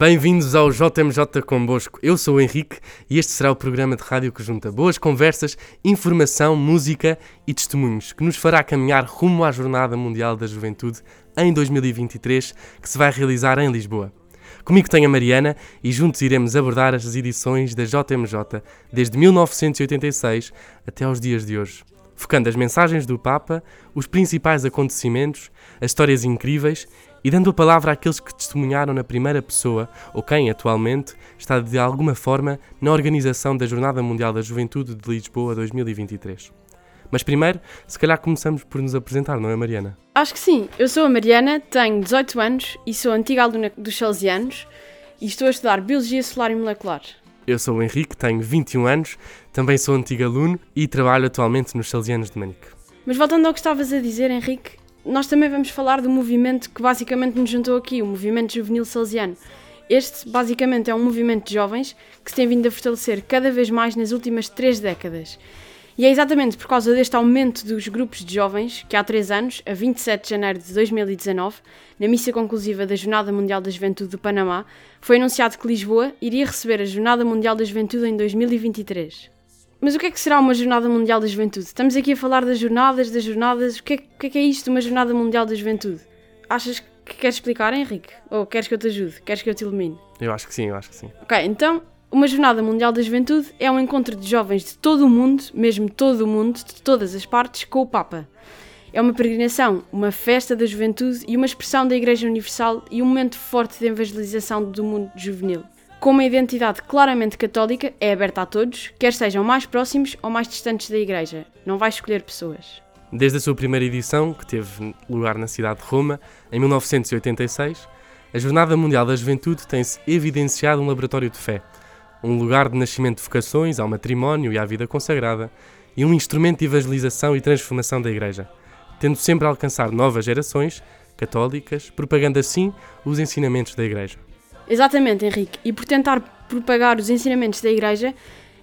Bem-vindos ao JMJ Convosco. Eu sou o Henrique e este será o programa de rádio que junta boas conversas, informação, música e testemunhos que nos fará caminhar rumo à Jornada Mundial da Juventude em 2023, que se vai realizar em Lisboa. Comigo tenho a Mariana e juntos iremos abordar as edições da JMJ desde 1986 até aos dias de hoje, focando as mensagens do Papa, os principais acontecimentos, as histórias incríveis e dando a palavra àqueles que testemunharam na primeira pessoa ou quem atualmente está de alguma forma na organização da Jornada Mundial da Juventude de Lisboa 2023. Mas primeiro, se calhar começamos por nos apresentar, não é, Mariana? Acho que sim. Eu sou a Mariana, tenho 18 anos e sou antiga aluna dos Salesianos e estou a estudar Biologia Solar e Molecular. Eu sou o Henrique, tenho 21 anos, também sou antigo aluno e trabalho atualmente nos Salesianos de Manique. Mas voltando ao que estavas a dizer, Henrique, nós também vamos falar do movimento que basicamente nos juntou aqui, o Movimento Juvenil Salesiano. Este, basicamente, é um movimento de jovens que se tem vindo a fortalecer cada vez mais nas últimas três décadas. E é exatamente por causa deste aumento dos grupos de jovens que há três anos, a 27 de janeiro de 2019, na missa conclusiva da Jornada Mundial da Juventude do Panamá, foi anunciado que Lisboa iria receber a Jornada Mundial da Juventude em 2023. Mas o que é que será uma Jornada Mundial da Juventude? Estamos aqui a falar das jornadas, das jornadas. O que é, o que, é, que é isto, uma Jornada Mundial da Juventude? Achas que queres explicar, Henrique? Ou queres que eu te ajude? Queres que eu te ilumine? Eu acho que sim, eu acho que sim. Ok, então, uma Jornada Mundial da Juventude é um encontro de jovens de todo o mundo, mesmo todo o mundo, de todas as partes, com o Papa. É uma peregrinação, uma festa da juventude e uma expressão da Igreja Universal e um momento forte de evangelização do mundo juvenil com uma identidade claramente católica, é aberta a todos, quer sejam mais próximos ou mais distantes da Igreja. Não vai escolher pessoas. Desde a sua primeira edição, que teve lugar na cidade de Roma, em 1986, a Jornada Mundial da Juventude tem-se evidenciado um laboratório de fé, um lugar de nascimento de vocações ao matrimónio e à vida consagrada, e um instrumento de evangelização e transformação da Igreja, tendo sempre a alcançar novas gerações católicas, propagando assim os ensinamentos da Igreja. Exatamente, Henrique. E por tentar propagar os ensinamentos da Igreja,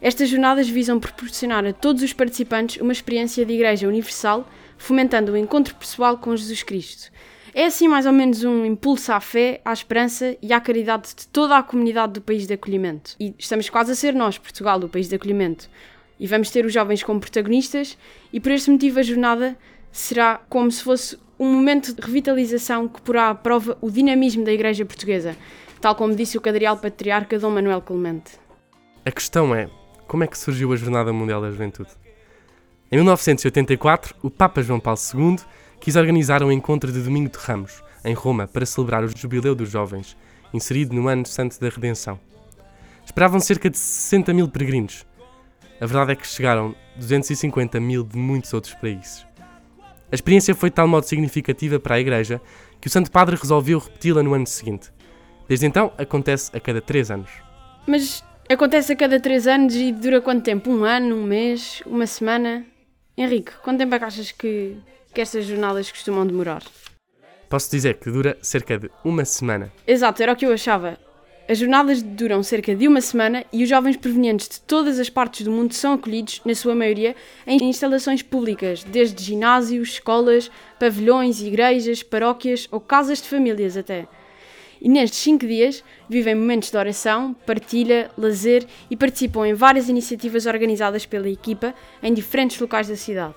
estas jornadas visam proporcionar a todos os participantes uma experiência de Igreja universal, fomentando o encontro pessoal com Jesus Cristo. É assim mais ou menos um impulso à fé, à esperança e à caridade de toda a comunidade do país de acolhimento. E estamos quase a ser nós, Portugal, o país de acolhimento. E vamos ter os jovens como protagonistas, e por este motivo a jornada será como se fosse um momento de revitalização que porá à prova o dinamismo da Igreja Portuguesa tal como disse o cadrial patriarca Dom Manuel Clemente. A questão é, como é que surgiu a Jornada Mundial da Juventude? Em 1984, o Papa João Paulo II quis organizar um encontro de Domingo de Ramos, em Roma, para celebrar o Jubileu dos Jovens, inserido no Ano Santo da Redenção. Esperavam cerca de 60 mil peregrinos. A verdade é que chegaram 250 mil de muitos outros países. A experiência foi de tal modo significativa para a Igreja que o Santo Padre resolveu repeti-la no ano seguinte, Desde então, acontece a cada 3 anos. Mas acontece a cada 3 anos e dura quanto tempo? Um ano, um mês, uma semana? Henrique, quanto tempo é que achas que, que estas jornadas costumam demorar? Posso dizer que dura cerca de uma semana. Exato, era o que eu achava. As jornadas duram cerca de uma semana e os jovens provenientes de todas as partes do mundo são acolhidos, na sua maioria, em instalações públicas, desde ginásios, escolas, pavilhões, igrejas, paróquias ou casas de famílias até e nestes cinco dias vivem momentos de oração, partilha, lazer e participam em várias iniciativas organizadas pela equipa em diferentes locais da cidade.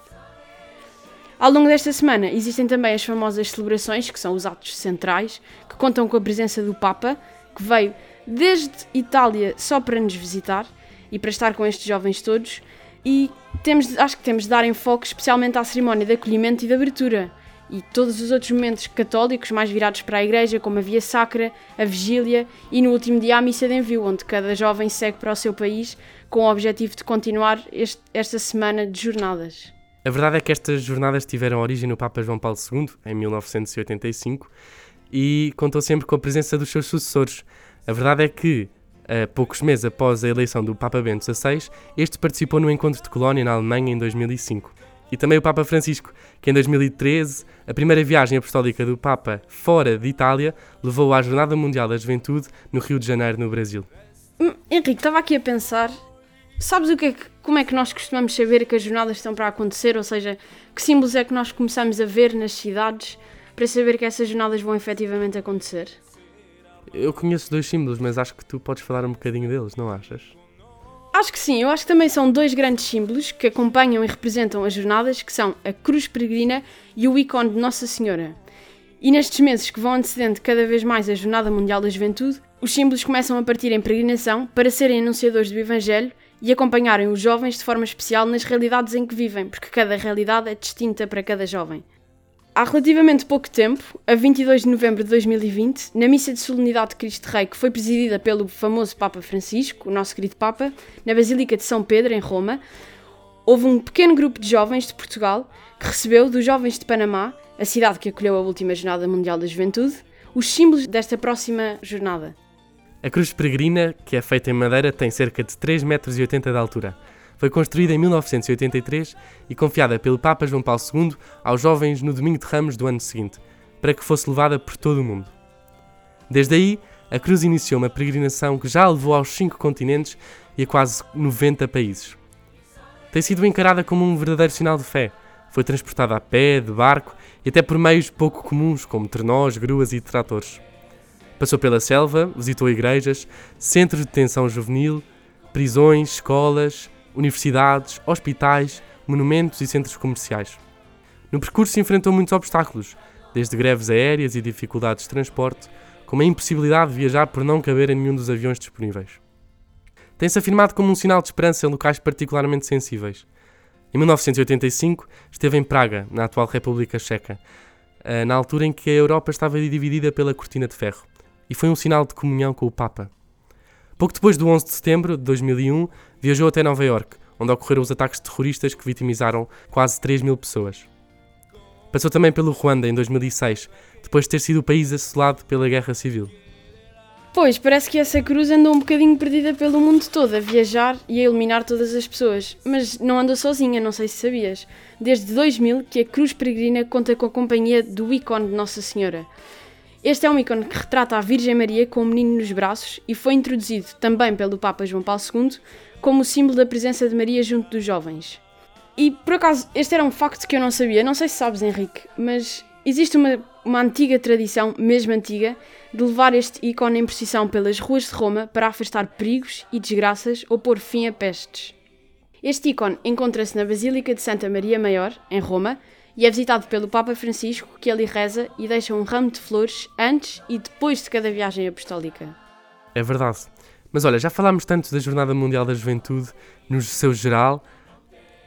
Ao longo desta semana existem também as famosas celebrações, que são os atos centrais, que contam com a presença do Papa, que veio desde Itália só para nos visitar e para estar com estes jovens todos. E temos, acho que temos de dar enfoque especialmente à cerimónia de acolhimento e de abertura, e todos os outros momentos católicos mais virados para a igreja, como a Via Sacra, a Vigília e no último dia a Missa de Envio, onde cada jovem segue para o seu país com o objetivo de continuar este, esta semana de jornadas. A verdade é que estas jornadas tiveram origem no Papa João Paulo II, em 1985, e contou sempre com a presença dos seus sucessores. A verdade é que, a poucos meses após a eleição do Papa Bento XVI, este participou no encontro de Colónia na Alemanha em 2005 e também o Papa Francisco, que em 2013, a primeira viagem apostólica do Papa fora de Itália, levou à Jornada Mundial da Juventude no Rio de Janeiro, no Brasil. Hum, Henrique, estava aqui a pensar, sabes o que é que, como é que nós costumamos saber que as jornadas estão para acontecer? Ou seja, que símbolos é que nós começamos a ver nas cidades para saber que essas jornadas vão efetivamente acontecer? Eu conheço dois símbolos, mas acho que tu podes falar um bocadinho deles, não achas? Acho que sim, eu acho que também são dois grandes símbolos que acompanham e representam as jornadas, que são a Cruz Peregrina e o ícone de Nossa Senhora. E nestes meses que vão antecedendo cada vez mais a Jornada Mundial da Juventude, os símbolos começam a partir em peregrinação para serem anunciadores do Evangelho e acompanharem os jovens de forma especial nas realidades em que vivem, porque cada realidade é distinta para cada jovem. Há relativamente pouco tempo, a 22 de novembro de 2020, na missa de solenidade de Cristo Rei, que foi presidida pelo famoso Papa Francisco, o nosso querido Papa, na Basílica de São Pedro, em Roma, houve um pequeno grupo de jovens de Portugal que recebeu dos jovens de Panamá, a cidade que acolheu a última Jornada Mundial da Juventude, os símbolos desta próxima jornada. A cruz peregrina, que é feita em madeira, tem cerca de 3,80 metros de altura. Foi construída em 1983 e confiada pelo Papa João Paulo II aos jovens no domingo de Ramos do ano seguinte, para que fosse levada por todo o mundo. Desde aí, a cruz iniciou uma peregrinação que já a levou aos cinco continentes e a quase 90 países. Tem sido encarada como um verdadeiro sinal de fé. Foi transportada a pé, de barco e até por meios pouco comuns, como trenós, gruas e tratores. Passou pela selva, visitou igrejas, centros de detenção juvenil, prisões, escolas, universidades, hospitais, monumentos e centros comerciais. No percurso enfrentou muitos obstáculos, desde greves aéreas e dificuldades de transporte, como a impossibilidade de viajar por não caber em nenhum dos aviões disponíveis. Tem-se afirmado como um sinal de esperança em locais particularmente sensíveis. Em 1985, esteve em Praga, na atual República Checa, eh, na altura em que a Europa estava dividida pela cortina de ferro e foi um sinal de comunhão com o Papa. Pouco depois do 11 de setembro de 2001, viajou até Nova York, onde ocorreram os ataques terroristas que vitimizaram quase 3 mil pessoas. Passou também pelo Ruanda em 2006, depois de ter sido o país assolado pela Guerra Civil. Pois, parece que essa cruz andou um bocadinho perdida pelo mundo todo, a viajar e a eliminar todas as pessoas. Mas não andou sozinha, não sei se sabias. Desde 2000 que a Cruz Peregrina conta com a companhia do ícone de Nossa Senhora. Este é um ícone que retrata a Virgem Maria com o menino nos braços e foi introduzido também pelo Papa João Paulo II como símbolo da presença de Maria junto dos jovens. E por acaso, este era um facto que eu não sabia, não sei se sabes, Henrique, mas existe uma, uma antiga tradição, mesmo antiga, de levar este ícone em procissão pelas ruas de Roma para afastar perigos e desgraças ou pôr fim a pestes. Este ícone encontra-se na Basílica de Santa Maria Maior, em Roma, e é visitado pelo Papa Francisco, que ali reza e deixa um ramo de flores antes e depois de cada viagem apostólica. É verdade. Mas olha, já falámos tanto da Jornada Mundial da Juventude no seu geral,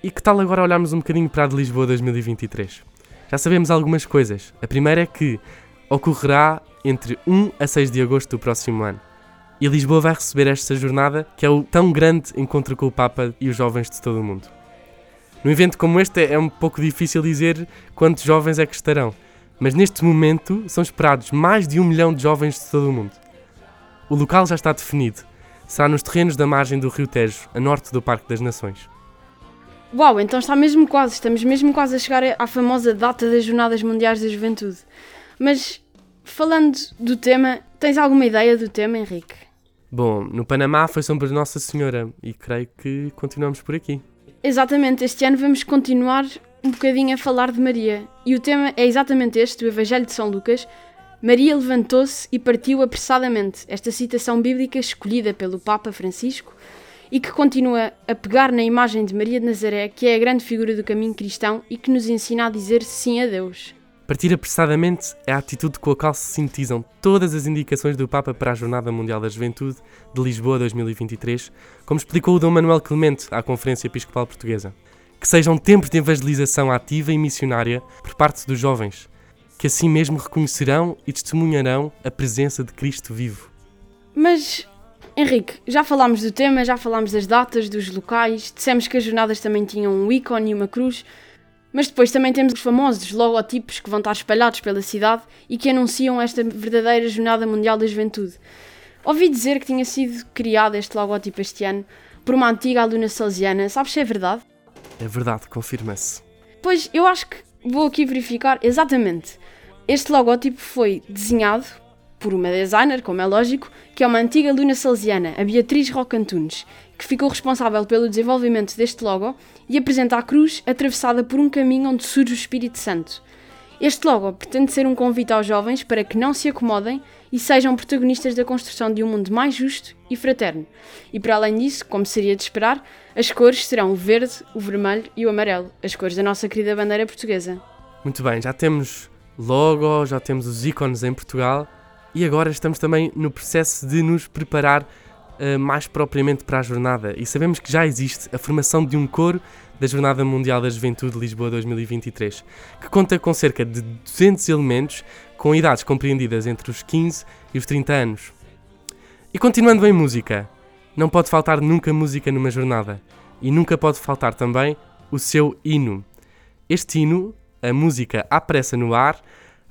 e que tal agora olharmos um bocadinho para a de Lisboa 2023? Já sabemos algumas coisas. A primeira é que ocorrerá entre 1 a 6 de agosto do próximo ano. E Lisboa vai receber esta jornada, que é o tão grande encontro com o Papa e os jovens de todo o mundo. Num evento como este é um pouco difícil dizer quantos jovens é que estarão, mas neste momento são esperados mais de um milhão de jovens de todo o mundo. O local já está definido. Será nos terrenos da margem do Rio Tejo, a norte do Parque das Nações. Uau, então está mesmo quase, estamos mesmo quase a chegar à famosa data das Jornadas Mundiais da Juventude. Mas, falando do tema, tens alguma ideia do tema, Henrique? Bom, no Panamá foi sobre Nossa Senhora e creio que continuamos por aqui. Exatamente, este ano vamos continuar um bocadinho a falar de Maria. E o tema é exatamente este, do Evangelho de São Lucas. Maria levantou-se e partiu apressadamente. Esta citação bíblica escolhida pelo Papa Francisco e que continua a pegar na imagem de Maria de Nazaré, que é a grande figura do caminho cristão e que nos ensina a dizer sim a Deus. Partir apressadamente é a atitude com a qual se sintetizam todas as indicações do Papa para a Jornada Mundial da Juventude de Lisboa 2023, como explicou o Dom Manuel Clemente à Conferência Episcopal Portuguesa. Que sejam tempos de evangelização ativa e missionária por parte dos jovens, que assim mesmo reconhecerão e testemunharão a presença de Cristo vivo. Mas, Henrique, já falámos do tema, já falámos das datas, dos locais, dissemos que as jornadas também tinham um ícone e uma cruz, mas depois também temos os famosos logotipos que vão estar espalhados pela cidade e que anunciam esta verdadeira Jornada Mundial da Juventude. Ouvi dizer que tinha sido criado este logótipo este ano por uma antiga aluna salesiana. Sabes se é verdade? É verdade, confirma-se. Pois, eu acho que vou aqui verificar exatamente. Este logótipo foi desenhado por uma designer, como é lógico, que é uma antiga aluna salesiana, a Beatriz Rocantunes, que ficou responsável pelo desenvolvimento deste logo e apresenta a cruz atravessada por um caminho onde surge o Espírito Santo. Este logo pretende ser um convite aos jovens para que não se acomodem e sejam protagonistas da construção de um mundo mais justo e fraterno. E para além disso, como seria de esperar, as cores serão o verde, o vermelho e o amarelo, as cores da nossa querida bandeira portuguesa. Muito bem, já temos logo, já temos os ícones em Portugal e agora estamos também no processo de nos preparar uh, mais propriamente para a jornada. E sabemos que já existe a formação de um coro da Jornada Mundial da Juventude Lisboa 2023, que conta com cerca de 200 elementos com idades compreendidas entre os 15 e os 30 anos. E continuando em música, não pode faltar nunca música numa jornada e nunca pode faltar também o seu hino. Este hino, a música à pressa no ar,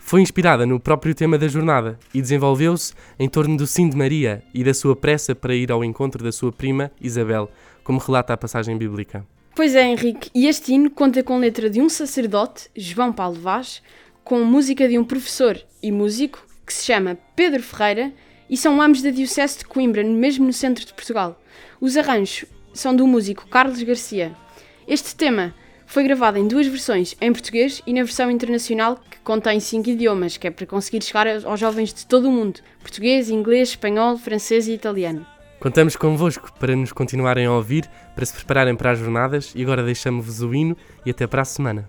foi inspirada no próprio tema da jornada e desenvolveu-se em torno do sim de Maria e da sua pressa para ir ao encontro da sua prima Isabel, como relata a passagem bíblica. Pois é, Henrique, e este hino conta com letra de um sacerdote, João Paulo Vaz, com música de um professor e músico que se chama Pedro Ferreira e são ambos da Diocese de Coimbra, mesmo no centro de Portugal. Os arranjos são do músico Carlos Garcia. Este tema foi gravado em duas versões, em português e na versão internacional, contém cinco idiomas, que é para conseguir chegar aos jovens de todo o mundo: português, inglês, espanhol, francês e italiano. Contamos convosco para nos continuarem a ouvir, para se prepararem para as jornadas e agora deixamos-vos o hino e até para a semana.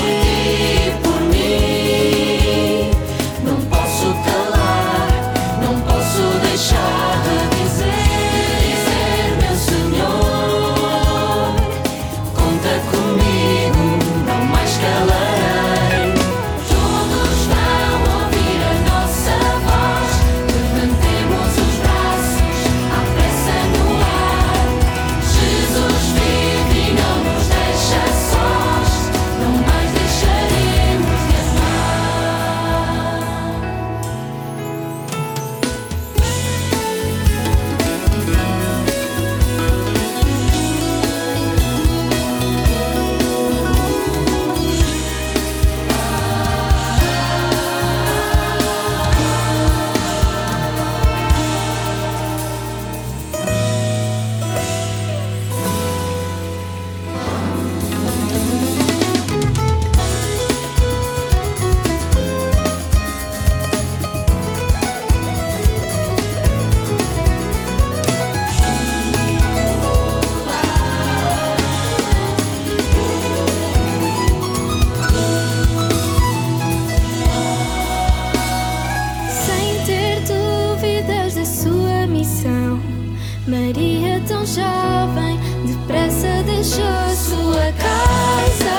tão jovem, depressa deixou sua casa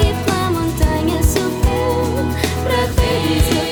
e pela montanha subiu para ver.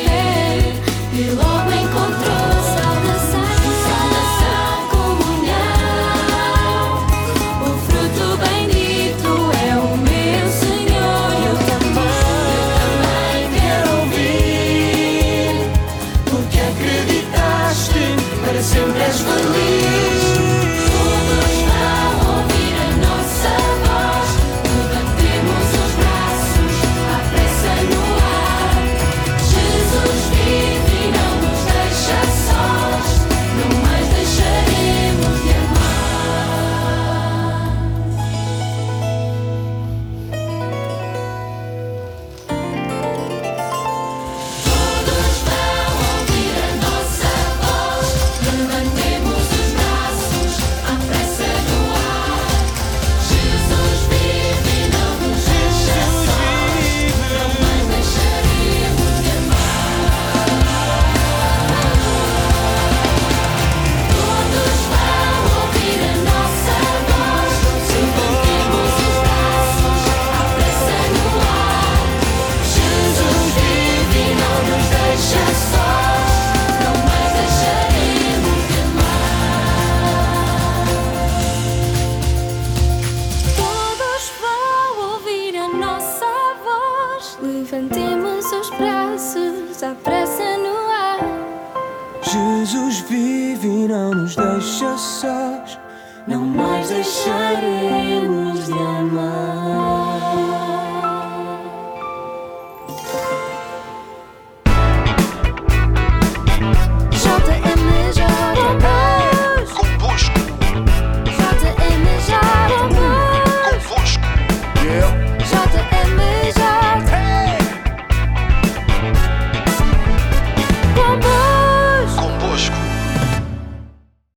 Jesus vive e não nos deixa sós, não mais deixaremos de amar.